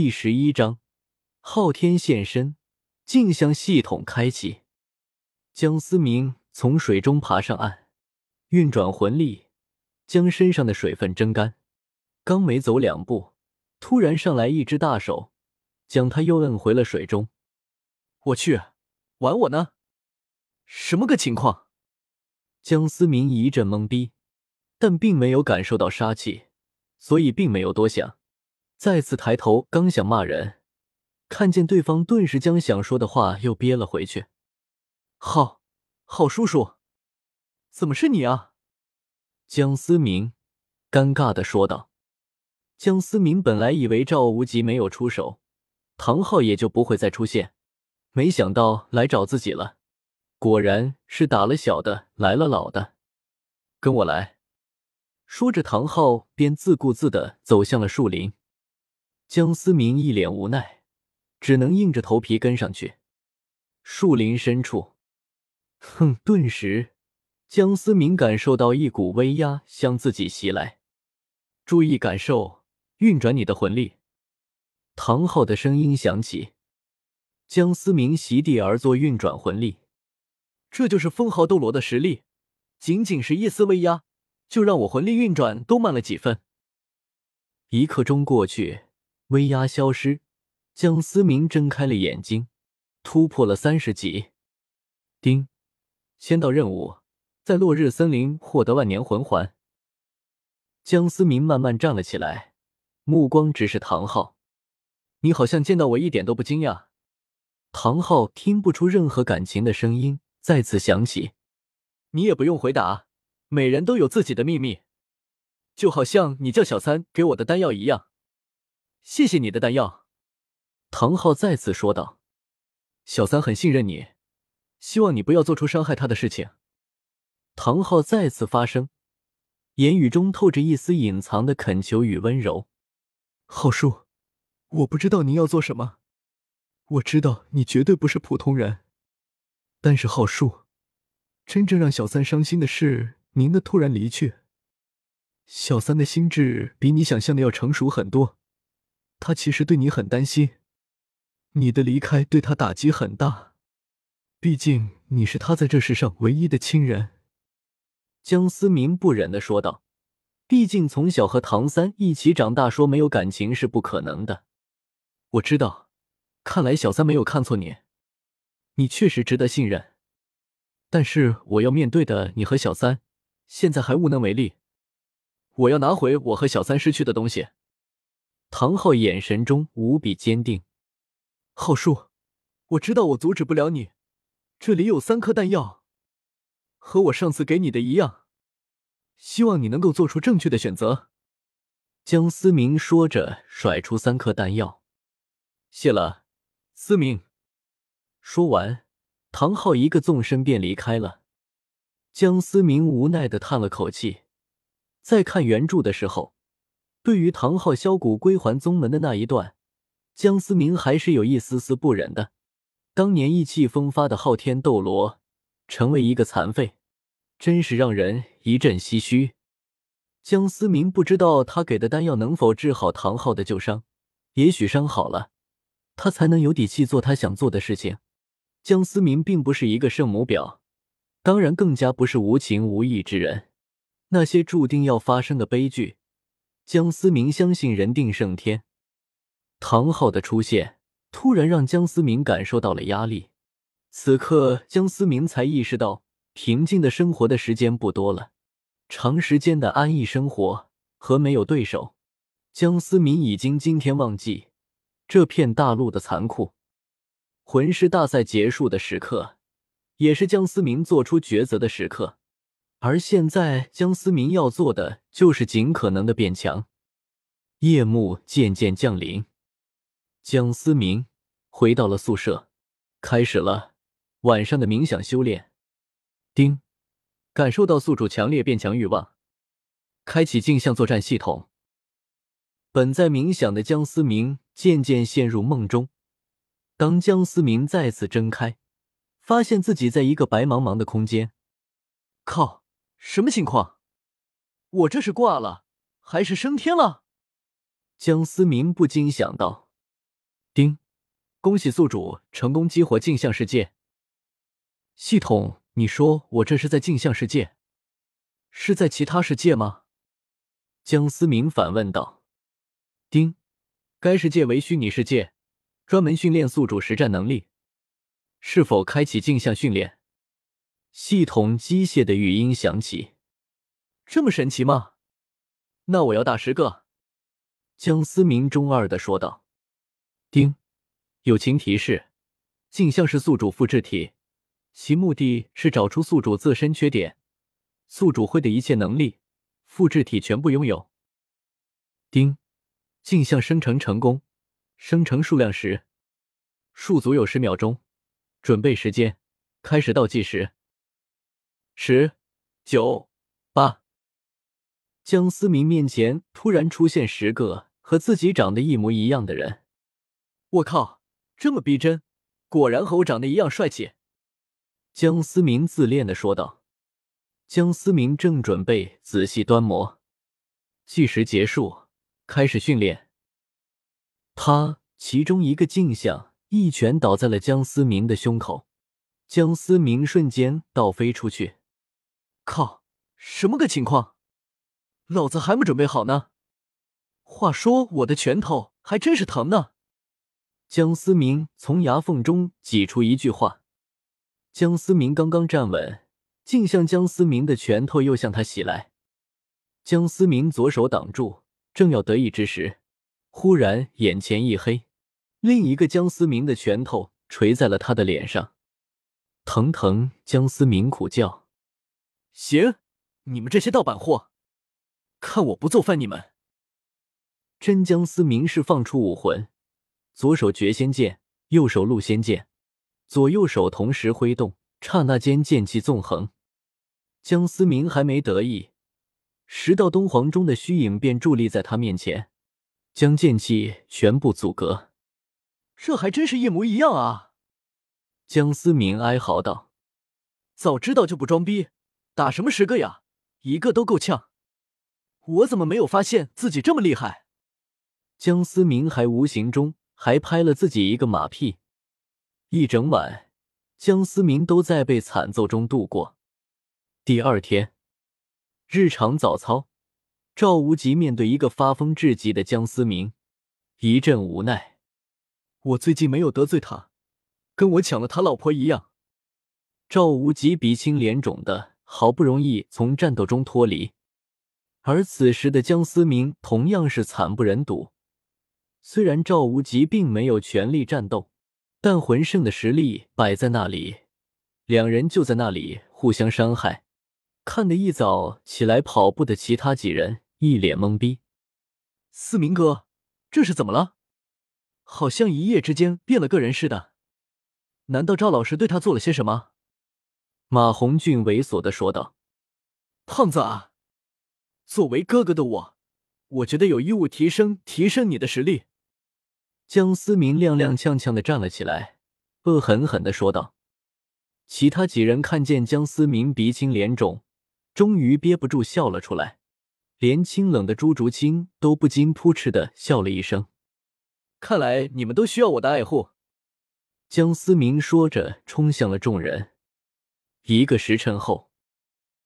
第十一章，昊天现身，镜像系统开启。江思明从水中爬上岸，运转魂力，将身上的水分蒸干。刚没走两步，突然上来一只大手，将他又摁回了水中。我去，玩我呢？什么个情况？江思明一阵懵逼，但并没有感受到杀气，所以并没有多想。再次抬头，刚想骂人，看见对方，顿时将想说的话又憋了回去。浩，浩叔叔，怎么是你啊？江思明尴尬的说道。江思明本来以为赵无极没有出手，唐昊也就不会再出现，没想到来找自己了。果然是打了小的，来了老的。跟我来，说着，唐昊便自顾自的走向了树林。江思明一脸无奈，只能硬着头皮跟上去。树林深处，哼！顿时，江思明感受到一股威压向自己袭来。注意感受，运转你的魂力。唐昊的声音响起。江思明席地而坐，运转魂力。这就是封号斗罗的实力，仅仅是一丝威压，就让我魂力运转都慢了几分。一刻钟过去。威压消失，江思明睁开了眼睛，突破了三十级。丁，签到任务，在落日森林获得万年魂环。江思明慢慢站了起来，目光直视唐昊：“你好像见到我一点都不惊讶。”唐昊听不出任何感情的声音再次响起：“你也不用回答，每人都有自己的秘密，就好像你叫小三给我的丹药一样。”谢谢你的丹药，唐昊再次说道：“小三很信任你，希望你不要做出伤害他的事情。”唐昊再次发声，言语中透着一丝隐藏的恳求与温柔。“昊叔，我不知道您要做什么，我知道你绝对不是普通人，但是昊叔，真正让小三伤心的是您的突然离去。小三的心智比你想象的要成熟很多。”他其实对你很担心，你的离开对他打击很大，毕竟你是他在这世上唯一的亲人。”江思明不忍的说道，“毕竟从小和唐三一起长大，说没有感情是不可能的。”我知道，看来小三没有看错你，你确实值得信任。但是我要面对的你和小三，现在还无能为力。我要拿回我和小三失去的东西。唐昊眼神中无比坚定。昊叔，我知道我阻止不了你。这里有三颗弹药，和我上次给你的一样，希望你能够做出正确的选择。江思明说着，甩出三颗弹药。谢了，思明。说完，唐昊一个纵身便离开了。江思明无奈的叹了口气，在看原著的时候。对于唐昊削骨归还宗门的那一段，江思明还是有一丝丝不忍的。当年意气风发的昊天斗罗，成为一个残废，真是让人一阵唏嘘。江思明不知道他给的丹药能否治好唐昊的旧伤，也许伤好了，他才能有底气做他想做的事情。江思明并不是一个圣母婊，当然更加不是无情无义之人。那些注定要发生的悲剧。江思明相信人定胜天，唐昊的出现突然让江思明感受到了压力。此刻，江思明才意识到，平静的生活的时间不多了。长时间的安逸生活和没有对手，江思明已经今天忘记这片大陆的残酷。魂师大赛结束的时刻，也是江思明做出抉择的时刻。而现在，江思明要做的就是尽可能的变强。夜幕渐渐降临，江思明回到了宿舍，开始了晚上的冥想修炼。丁，感受到宿主强烈变强欲望，开启镜像作战系统。本在冥想的江思明渐渐陷入梦中。当江思明再次睁开，发现自己在一个白茫茫的空间。靠！什么情况？我这是挂了，还是升天了？江思明不禁想到。恭喜宿主成功激活镜像世界。系统，你说我这是在镜像世界？是在其他世界吗？江思明反问道。丁，该世界为虚拟世界，专门训练宿主实战能力。是否开启镜像训练？系统机械的语音响起。这么神奇吗？那我要打十个。江思明中二的说道。丁，友情提示：镜像是宿主复制体，其目的是找出宿主自身缺点。宿主会的一切能力，复制体全部拥有。丁，镜像生成成功，生成数量十，数组有十秒钟。准备时间，开始倒计时。十、九、八。江思明面前突然出现十个和自己长得一模一样的人。我靠，这么逼真，果然和我长得一样帅气。江思明自恋的说道。江思明正准备仔细端摩，计时结束，开始训练。他其中一个镜像一拳倒在了江思明的胸口，江思明瞬间倒飞出去。靠，什么个情况？老子还没准备好呢。话说我的拳头还真是疼呢。江思明从牙缝中挤出一句话。江思明刚刚站稳。竟向江思明的拳头又向他袭来，江思明左手挡住，正要得意之时，忽然眼前一黑，另一个江思明的拳头锤在了他的脸上，疼疼！江思明苦叫：“行，你们这些盗版货，看我不揍翻你们！”真江思明是放出武魂，左手绝仙剑，右手戮仙剑，左右手同时挥动，刹那间剑气纵横。江思明还没得意，十道东皇钟的虚影便伫立在他面前，将剑气全部阻隔。这还真是一模一样啊！江思明哀嚎道：“早知道就不装逼，打什么十个呀？一个都够呛。我怎么没有发现自己这么厉害？”江思明还无形中还拍了自己一个马屁。一整晚，江思明都在被惨揍中度过。第二天，日常早操，赵无极面对一个发疯至极的江思明，一阵无奈。我最近没有得罪他，跟我抢了他老婆一样。赵无极鼻青脸肿的，好不容易从战斗中脱离，而此时的江思明同样是惨不忍睹。虽然赵无极并没有全力战斗，但魂圣的实力摆在那里，两人就在那里互相伤害。看得一早起来跑步的其他几人一脸懵逼。思明哥，这是怎么了？好像一夜之间变了个人似的。难道赵老师对他做了些什么？马红俊猥琐的说道：“胖子啊，作为哥哥的我，我觉得有义务提升提升你的实力。”江思明踉踉跄跄的站了起来，恶狠狠的说道。其他几人看见江思明鼻青脸肿。终于憋不住笑了出来，连清冷的朱竹清都不禁扑哧的笑了一声。看来你们都需要我的爱护。江思明说着，冲向了众人。一个时辰后。